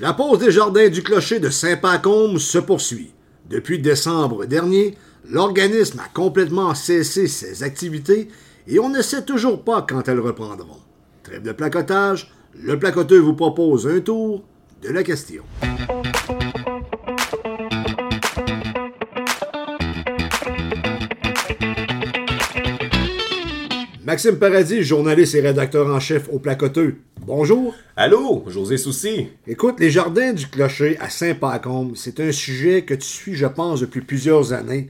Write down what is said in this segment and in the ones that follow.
La pause des jardins du clocher de Saint-Pacôme se poursuit. Depuis décembre dernier, l'organisme a complètement cessé ses activités et on ne sait toujours pas quand elles reprendront. Trêve de placotage, le placoteux vous propose un tour de la question. Maxime Paradis, journaliste et rédacteur en chef au Placoteux. Bonjour. Allô, José Soucy. Écoute, les jardins du clocher à Saint-Pacôme, c'est un sujet que tu suis, je pense, depuis plusieurs années.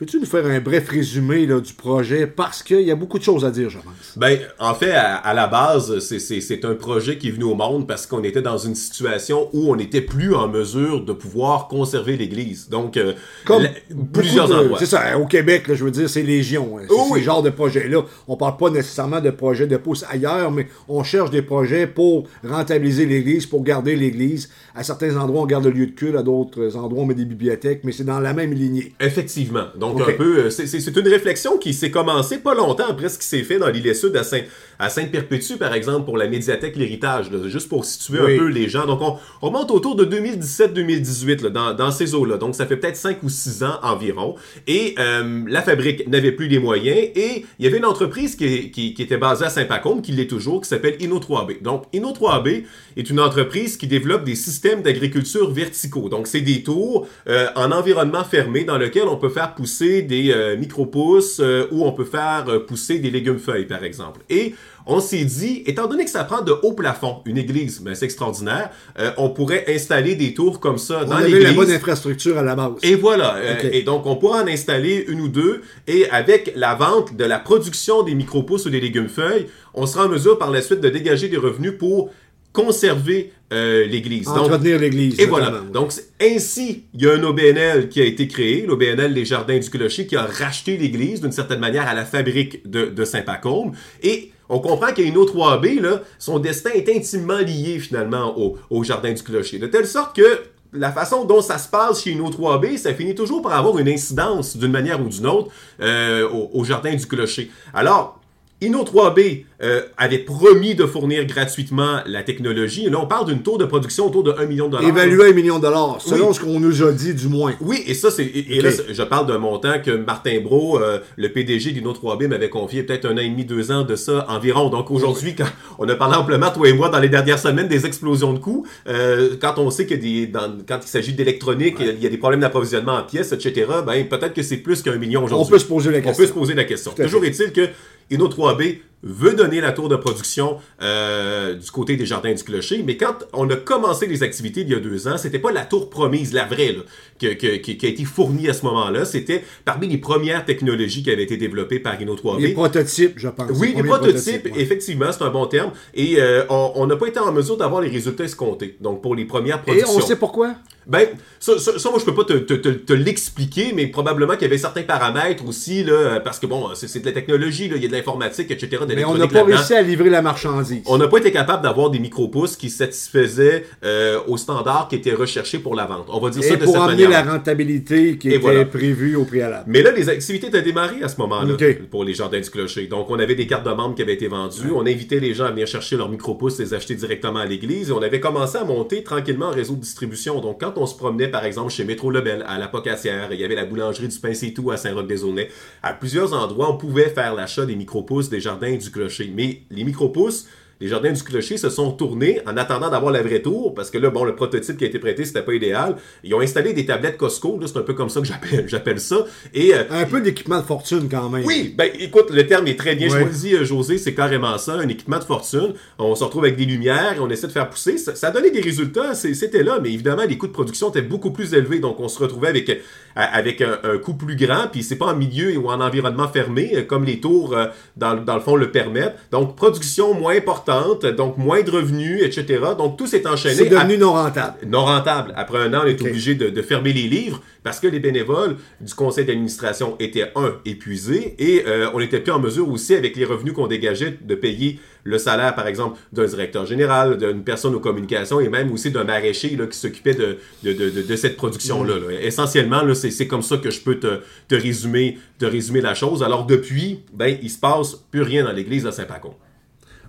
Peux-tu nous faire un bref résumé là, du projet? Parce qu'il y a beaucoup de choses à dire, je pense. Ben, en fait, à, la base, c'est un projet qui est venu au monde parce qu'on était dans une situation où on n'était plus en mesure de pouvoir conserver l'Église. Donc, euh, Comme plusieurs endroits. C'est ça, au Québec, là, je veux dire, c'est légion. Hein. C'est ce genre de projet-là. On parle pas nécessairement de projets de pouce ailleurs, mais on cherche des projets pour rentabiliser l'Église, pour garder l'Église. À certains endroits, on garde le lieu de culte, à d'autres endroits, on met des bibliothèques, mais c'est dans la même lignée. Effectivement. Donc, donc, un peu, euh, c'est une réflexion qui s'est commencée pas longtemps après ce qui s'est fait dans l'île Sud à Saint, à Sainte-Perpétue, par exemple, pour la médiathèque L'Héritage, juste pour situer un peu les gens. Donc, on, on monte autour de 2017-2018 dans, dans ces eaux-là. Donc, ça fait peut-être 5 ou 6 ans environ. Et euh, la fabrique n'avait plus les moyens. Et il y avait une entreprise qui, qui, qui était basée à Saint-Pacôme, qui l'est toujours, qui s'appelle Inno3B. Donc, Inno3B est une entreprise qui développe des systèmes d'agriculture verticaux. Donc, c'est des tours euh, en environnement fermé dans lequel on peut faire pousser des euh, micro-pousses ou on peut faire pousser des légumes-feuilles, par exemple. Et on s'est dit, étant donné que ça prend de haut plafond, une église, mais c'est extraordinaire, euh, on pourrait installer des tours comme ça dans l'église. On la bonne infrastructure à la base. Et voilà. Euh, et donc, on pourra en installer une ou deux. Et avec la vente de la production des micro-pousses ou des légumes-feuilles, on sera en mesure par la suite de dégager des revenus pour conserver euh, l'Église. Entretenir l'Église. Et voilà. Donc, ainsi, il y a un OBNL qui a été créé, l'OBNL Les Jardins du Clocher, qui a racheté l'Église d'une certaine manière à la fabrique de, de Saint-Pacôme. Et on comprend qu'Inno 3B, là, son destin est intimement lié finalement au, Jardin du Clocher. De telle sorte que la façon dont ça se passe chez Inno 3B, ça finit toujours par avoir une incidence d'une manière ou d'une autre euh, au, au, Jardin du Clocher. Alors, Inno 3B euh, avait promis de fournir gratuitement la technologie. là, on parle d'une taux de production autour de 1 million de dollars. Évalué à 1 million de dollars, selon ce qu'on nous a dit du moins. Oui, et ça, c'est. Et, là, je parle d'un montant que Martin Bro, euh, le PDG d'Inno 3B, m'avait confié peut-être un an et demi, deux ans de ça environ. Donc aujourd'hui, quand on a parlé amplement, toi et moi, dans les dernières semaines, des explosions de coûts, euh, quand on sait que des, dans, quand il s'agit d'électronique, il y a des problèmes d'approvisionnement en pièces, etc., ben peut-être que c'est plus qu'un million aujourd'hui. On peut se poser la question. On peut se poser la question. Toujours est-il que Inno 3B veut donner la tour de production euh, du côté des jardins du clocher, mais quand on a commencé les activités il y a deux ans, c'était pas la tour promise, la vraie, là, qui, qui, a été fournie à ce moment-là. C'était parmi les premières technologies qui avaient été développées par Inno 3B. Les prototypes, je pense. Oui, les prototypes, effectivement, c'est un bon terme. Et euh, on n'a pas été en mesure d'avoir les résultats escomptés. Donc pour les premières productions. Et on sait pourquoi? Ben, ça, ça, moi, je peux pas te, te, te, l'expliquer, mais probablement qu'il y avait certains paramètres aussi, là, parce que bon, c'est de la technologie, là, il y a de l'informatique, etc. Mais on n'a pas réussi à livrer la marchandise. On n'a pas été capable d'avoir des micro-pousses qui satisfaisaient euh, aux standards qui étaient recherchés pour la vente. On va dire Et ça de pour cette manière. la rentabilité qui était prévue au préalable. Mais là, les activités étaient démarrées à ce moment-là pour les jardins du clocher. Donc, on avait des cartes de membres qui avaient été vendues. On invitait les gens à venir chercher leurs micro-pousses, les acheter directement à l'église. Et on avait commencé à monter tranquillement un réseau de distribution. Donc, quand on se promenait, par exemple, chez Métro Lebel, à la Pocassière, il y avait la boulangerie du Tout à Saint-Roch-des-Aulnay. À plusieurs endroits, on pouvait faire l'achat des micro-pousses des jardins du clocher. Mais les micro-pousses, les jardins du clocher se sont tournés en attendant d'avoir la vraie tour, parce que là, bon, le prototype qui a été prêté, c'était pas idéal. Ils ont installé des tablettes Costco, c'est un peu comme ça que j'appelle, ça. Et, euh, un peu d'équipement de fortune quand même. Oui, ben écoute, le terme est très bien choisi, euh, José, c'est carrément ça, un équipement de fortune. On se retrouve avec des lumières, on essaie de faire pousser. Ça, ça a donné des résultats, c'était là, mais évidemment, les coûts de production étaient beaucoup plus élevés, donc on se retrouvait avec, avec un, coût plus grand, puis c'est pas en milieu ou en environnement fermé, comme les tours, dans, dans le fond, le permettent. Donc, production moins importante, donc moins moins de revenus, etc. Donc tout s'est enchaîné. C'est devenu non rentable. Non rentable. Après un an, on est obligé de, fermer les livres parce que les bénévoles du conseil d'administration étaient, un, épuisés et euh, on n'était plus en mesure aussi, avec les revenus qu'on dégageait, de payer le salaire, par exemple, d'un directeur général, d'une personne aux communications et même aussi d'un maraîcher là, qui s'occupait de, de, cette production-là. Essentiellement, là, c'est, comme ça que je peux te, te, résumer, te résumer la chose. Alors depuis, ben, il se passe plus rien dans l'église de Saint-Pacon.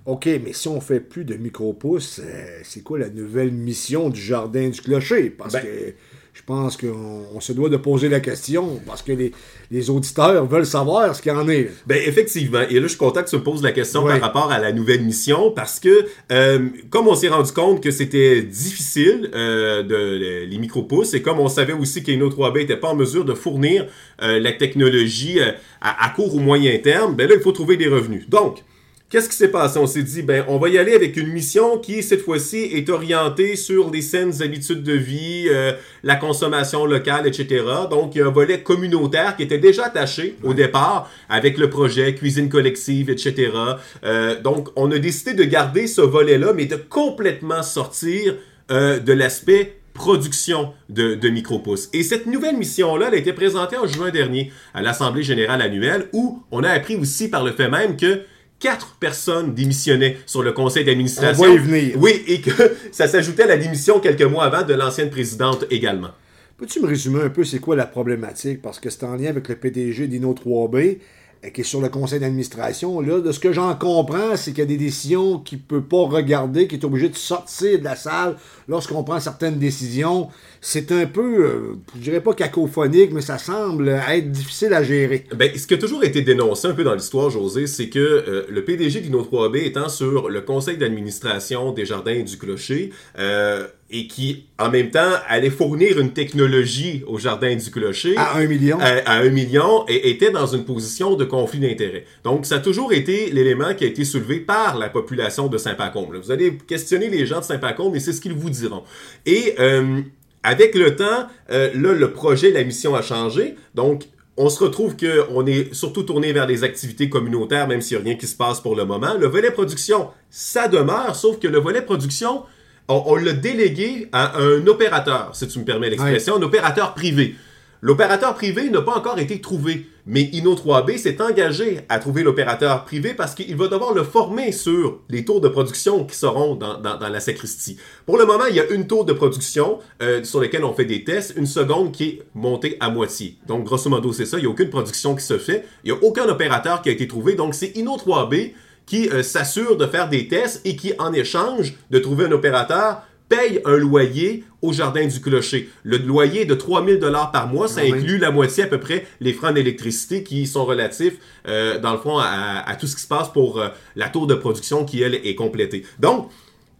OK, mais si on fait plus de micro-pousses, euh, c'est quoi la nouvelle mission du jardin du clocher? Parce ben, que je pense qu'on se doit de poser la question parce que les, auditeurs veulent savoir ce qu'il y en est. Ben effectivement. Et là, je suis content que tu me poses la question par rapport à la nouvelle mission parce que euh, comme on s'est rendu compte que c'était difficile euh, de, les micro-pousses et comme on savait aussi qu'Inno 3B n'était pas en mesure de fournir euh, la technologie à, à, court ou moyen terme, ben là, il faut trouver des revenus. Donc, Qu'est-ce qui s'est passé? On s'est dit, ben, on va y aller avec une mission qui, cette fois-ci, est orientée sur les saines habitudes de vie, euh, la consommation locale, etc. Donc, il y a un volet communautaire qui était déjà attaché au départ avec le projet cuisine collective, etc. Euh, donc, on a décidé de garder ce volet-là, mais de complètement sortir euh, de l'aspect production de, de micro-pousses. Et cette nouvelle mission-là, elle a été présentée en juin dernier à l'Assemblée générale annuelle, où on a appris aussi par le fait même que quatre personnes démissionnaient sur le conseil d'administration. On va y venir. Oui, et que ça s'ajoutait à la démission quelques mois avant de l'ancienne présidente également. Peux-tu me résumer un peu c'est quoi la problématique? Parce que c'est en lien avec le PDG d'Inno 3B qui est sur le conseil d'administration. Là, de ce que j'en comprends, c'est qu'il y a des décisions qu'il ne peut pas regarder, qu'il est obligé de sortir de la salle lorsqu'on prend certaines décisions. C'est un peu, euh, je dirais pas cacophonique, mais ça semble être difficile à gérer. Ben, ce qui a toujours été dénoncé un peu dans l'histoire, José, c'est que euh, le PDG d'Inno 3B étant sur le conseil d'administration des Jardins du Clocher, euh, et qui, en même temps, allait fournir une technologie au Jardin du Clocher. À un million. À, un million, et était dans une position de conflit d'intérêts. Donc, ça a toujours été l'élément qui a été soulevé par la population de Saint-Pacombe. Vous allez questionner les gens de Saint-Pacombe, et c'est ce qu'ils vous diront. Et euh, avec le temps, euh, là, le projet, la mission a changé. Donc, on se retrouve qu'on est surtout tourné vers des activités communautaires, même s'il n'y a rien qui se passe pour le moment. Le volet production, ça demeure, sauf que le volet production, on, l'a délégué à un opérateur, si tu me permets l'expression, un opérateur privé. L'opérateur privé n'a pas encore été trouvé, mais Inno3B s'est engagé à trouver l'opérateur privé parce qu'il va devoir le former sur les tours de production qui seront dans, la sacristie. Pour le moment, il y a une tour de production euh, sur laquelle on fait des tests, une seconde qui est montée à moitié. Donc, grosso modo, c'est ça. Il n'y a aucune production qui se fait. Il n'y a aucun opérateur qui a été trouvé. Donc, c'est Inno3B qui euh, s'assure de faire des tests et qui, en échange de trouver un opérateur, paye un loyer au jardin du clocher. Le loyer de 3000 dollars par mois, ça ah inclut la moitié à peu près les frais d'électricité qui sont relatifs euh, dans le fond à, tout ce qui se passe pour euh, la tour de production qui elle est complétée. Donc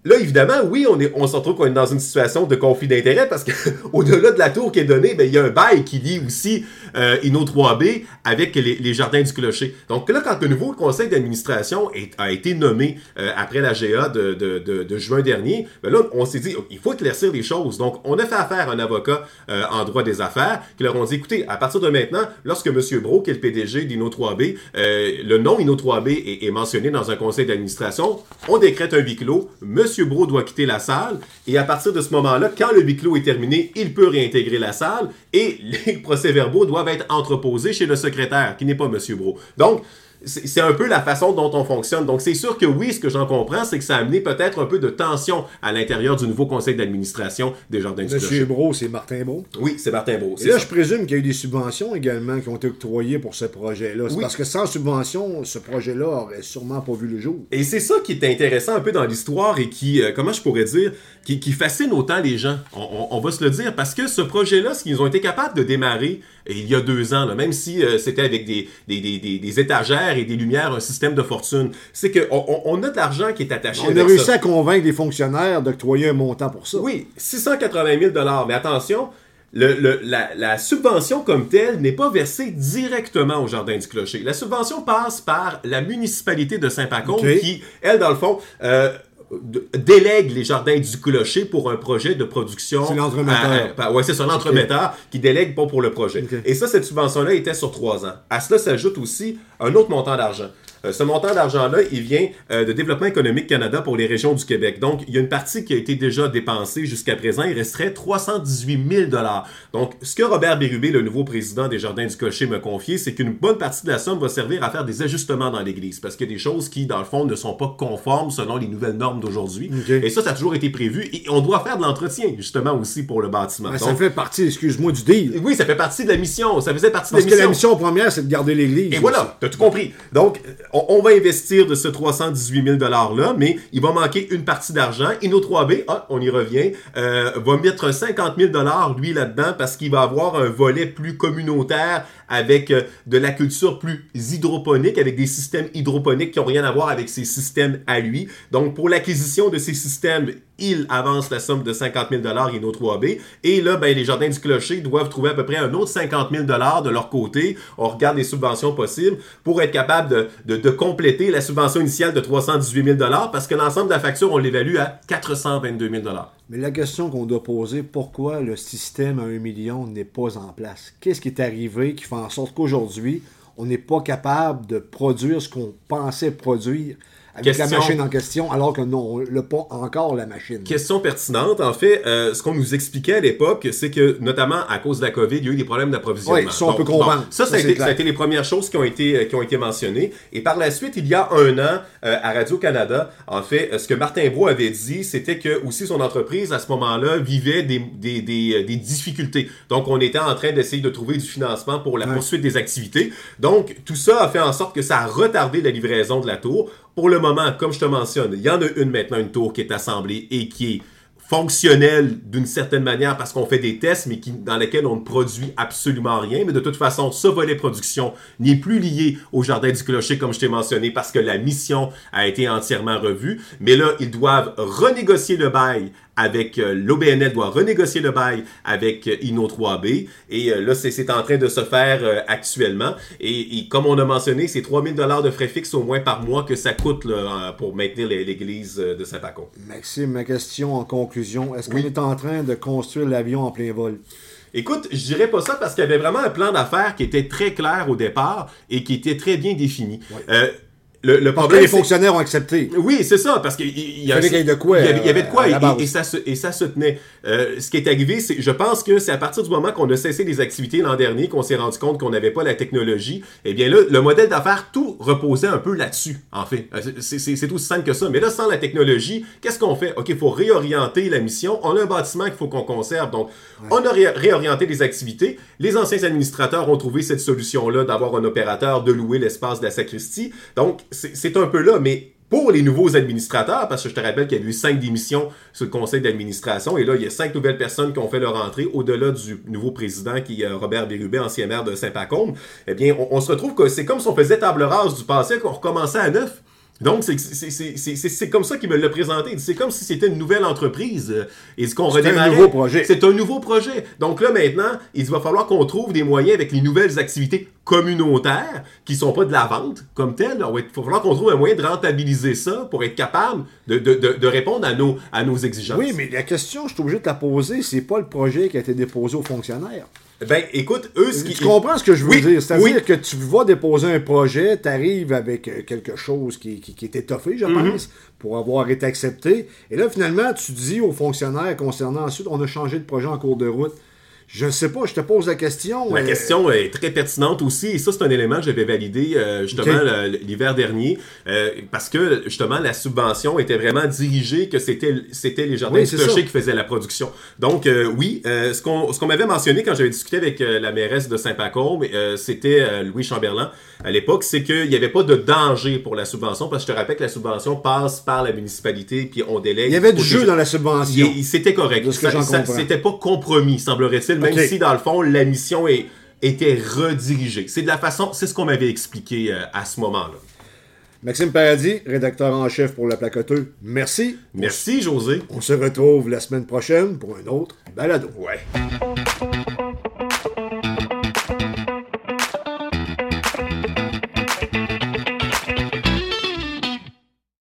Là, évidemment, oui, on, est, on se retrouve qu'on est dans une situation de conflit d'intérêt parce que au-delà de la tour qui est donnée, ben, il y a un bail qui lie aussi euh, Inno 3B avec les, jardins du clocher. Donc là, quand le nouveau conseil d'administration a été nommé euh, après la GA de, juin dernier, ben là, on s'est dit, il faut éclaircir les choses. Donc, on a fait affaire à un avocat euh, en droit des affaires qui leur ont dit, écoutez, à partir de maintenant, lorsque M. Bro, qui est le PDG d'Inno 3B, euh, le nom Inno 3B est, est mentionné dans un conseil d'administration, on décrète un huis clos. M. Bro doit quitter la salle et à partir de ce moment-là, quand le huis clos est terminé, il peut réintégrer la salle et les procès-verbaux doivent être entreposés chez le secrétaire, qui n'est pas M. Bro. Donc, c'est un peu la façon dont on fonctionne. Donc, c'est sûr que oui, ce que j'en comprends, c'est que ça a amené peut-être un peu de tension à l'intérieur du nouveau conseil d'administration des Jardins du Monsieur Bro, c'est Martin Bro? Oui, c'est Martin Bro. Et là, je présume qu'il y a eu des subventions également qui ont été octroyées pour ce projet-là. Parce que sans subvention, ce projet-là aurait sûrement pas vu le jour. Et c'est ça qui est intéressant un peu dans l'histoire et qui, euh, comment je pourrais dire, qui, fascine autant les gens. On, va se le dire. Parce que ce projet-là, ce qu'ils ont été capables de démarrer il y a deux ans, même si euh, c'était avec des, des étagères et des lumières, un système de fortune. C'est qu'on on a de l'argent qui est attaché. On a réussi à convaincre les fonctionnaires d'octroyer un montant pour ça. Oui, 680 000 Mais attention, la, subvention comme telle n'est pas versée directement au Jardin du Clocher. La subvention passe par la municipalité de Saint-Pacon qui, elle, dans le fond, euh, délègue les jardins du clocher pour un projet de production. C'est l'entremetteur. ouais, c'est ça, l'entremetteur qui délègue pas pour le projet. Et ça, cette subvention-là était sur trois ans. À cela s'ajoute aussi un autre montant d'argent. Euh, ce montant d'argent-là, il vient euh, de Développement économique Canada pour les régions du Québec. Donc, il y a une partie qui a été déjà dépensée jusqu'à présent. Il resterait 318 000 Donc, ce que Robert Bérubé, le nouveau président des Jardins du Cocher, m'a confié, c'est qu'une bonne partie de la somme va servir à faire des ajustements dans l'Église. Parce qu'il y a des choses qui, dans le fond, ne sont pas conformes selon les nouvelles normes d'aujourd'hui. Et ça, ça a toujours été prévu. Et on doit faire de l'entretien, justement, aussi pour le bâtiment. ça fait partie, excuse-moi, du deal. Oui, ça fait partie de la mission. Ça faisait partie de la mission. Parce que la mission première, c'est de garder l'Église. Et voilà, tu as tout compris. Donc, on, va investir de ce 318 000 $-là, mais il va manquer une partie d'argent. Inno 3B, ah, on y revient, euh, va mettre 50 000 lui, là-dedans, parce qu'il va avoir un volet plus communautaire avec euh, de la culture plus hydroponique, avec des systèmes hydroponiques qui n'ont rien à voir avec ses systèmes à lui. Donc, pour l'acquisition de ces systèmes, il avance la somme de 50 000 Inno 3B. Et là, ben, les Jardins du Clocher doivent trouver à peu près un autre 50 000 de leur côté. On regarde les subventions possibles pour être capable de, de, compléter la subvention initiale de 318 000 parce que l'ensemble de la facture, on l'évalue à 422 000 Mais la question qu'on doit poser, pourquoi le système à 1 million n'est pas en place? Qu'est-ce qui est arrivé qui fait en sorte qu'aujourd'hui, on n'est pas capable de produire ce qu'on pensait produire avec la machine en question, alors que non, on n'a pas encore la machine. Question pertinente. En fait, euh, ce qu'on nous expliquait à l'époque, c'est que, notamment à cause de la COVID, il y a eu des problèmes d'approvisionnement. Oui, ça, on peut comprendre. ça, ça, a été, les premières choses qui ont, été, euh, qui ont été mentionnées. Et par la suite, il y a un an, euh, à Radio-Canada, en fait, ce que Martin Bro avait dit, c'était que aussi son entreprise, à ce moment-là, vivait des, des, des, des, difficultés. Donc, on était en train d'essayer de trouver du financement pour la poursuite des activités. Donc, tout ça a fait en sorte que ça a retardé la livraison de la tour. Pour le moment, comme je te mentionne, il y en a une maintenant, une tour qui est assemblée et qui est fonctionnelle d'une certaine manière parce qu'on fait des tests, mais dans lesquels on ne produit absolument rien. Mais de toute façon, ce volet production n'est plus lié au Jardin du Clocher, comme je t'ai mentionné, parce que la mission a été entièrement revue. Mais là, ils doivent renégocier le bail avec euh, l'OBNL doit renégocier le bail avec euh, Inno 3B et euh, là c'est en train de se faire actuellement et, comme on a mentionné c'est 3000 dollars de frais fixes au moins par mois que ça coûte pour maintenir l'église de Saint-Pacon. Maxime, ma question en conclusion, est-ce qu'on est en train de construire l'avion en plein vol? Écoute, je dirais pas ça parce qu'il y avait vraiment un plan d'affaires qui était très clair au départ et qui était très bien défini. Le, problème, les fonctionnaires ont accepté. Oui, c'est ça, parce qu'il y, y, avait de quoi. Il y avait, de quoi, et, ça se, et ça se tenait. Euh, ce qui est arrivé, c'est, je pense que c'est à partir du moment qu'on a cessé les activités l'an dernier qu'on s'est rendu compte qu'on n'avait pas la technologie. Eh bien là, le modèle d'affaires, tout reposait un peu là-dessus, en fait. Euh, c'est aussi simple que ça. Mais là, sans la technologie, qu'est-ce qu'on fait? OK, il faut réorienter la mission. On a un bâtiment qu'il faut qu'on conserve. Donc, on a réorienté les activités. Les anciens administrateurs ont trouvé cette solution-là d'avoir un opérateur, de louer l'espace de la sacristie. Donc, c'est un peu là, mais pour les nouveaux administrateurs, parce que je te rappelle qu'il y a eu cinq démissions sur le conseil d'administration, et là, il y a cinq nouvelles personnes qui ont fait leur entrée au-delà du nouveau président, qui est Robert Bérubé, ancien maire de Saint-Pacôme. Eh bien, on, se retrouve que c'est comme si on faisait table rase du passé, qu'on recommençait à neuf. Donc, c'est comme ça qu'il me l'a présenté. C'est comme si c'était une nouvelle entreprise. Et ce qu'on C'est un nouveau projet. C'est un nouveau projet. Donc là, maintenant, il va falloir qu'on trouve des moyens avec les nouvelles activités communautaires qui sont pas de la vente comme telles. Il va falloir qu'on trouve un moyen de rentabiliser ça pour être capable de, de, de, répondre à nos, à nos exigences. Oui, mais la question, je suis obligé de la poser, c'est pas le projet qui a été déposé aux fonctionnaires. Ben, écoute, eux, ce qui. Tu comprends ce que je veux dire? C'est-à-dire que tu vas déposer un projet, tu arrives avec euh, quelque chose qui, qui, est étoffé, je mhm. pense, pour avoir été accepté. Et là, finalement, tu dis aux fonctionnaires concernant ensuite, on a changé de projet en cours de route. Je ne sais pas, je te pose la question. La question est très pertinente aussi, et ça, c'est un élément que j'avais validé euh, justement l'hiver dernier, euh, parce que justement, la subvention était vraiment dirigée que c'était c'était les jardins oui, qui faisaient la production. Donc, euh, oui, ce qu'on ce qu'on m'avait mentionné quand j'avais discuté avec la mairesse de Saint-Pacôme, c'était Louis Chamberlain à l'époque, c'est qu'il n'y avait pas de danger pour la subvention, parce que je te rappelle que la subvention passe par la municipalité, puis on délègue. Il y avait du jeu dans la subvention. C'était correct. C'était pas compromis, semblerait-il même si dans le fond, la mission est, était redirigée. C'est de la façon, c'est ce qu'on m'avait expliqué euh, à ce moment-là. Maxime Paradis, rédacteur en chef pour La Placoteux, merci. Merci, José. On se retrouve la semaine prochaine pour un autre balado. Ouais.